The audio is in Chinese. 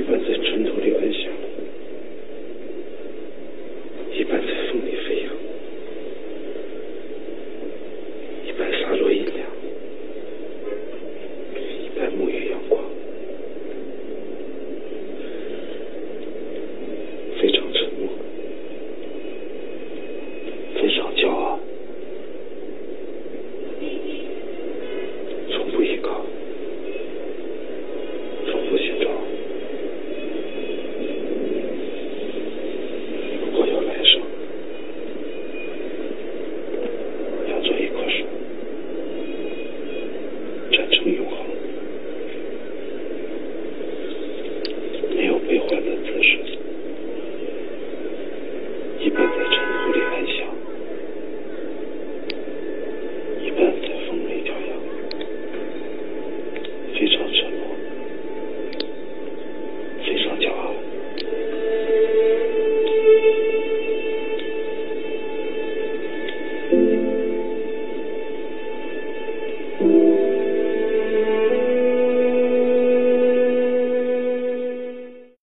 一半在尘土里安详一半在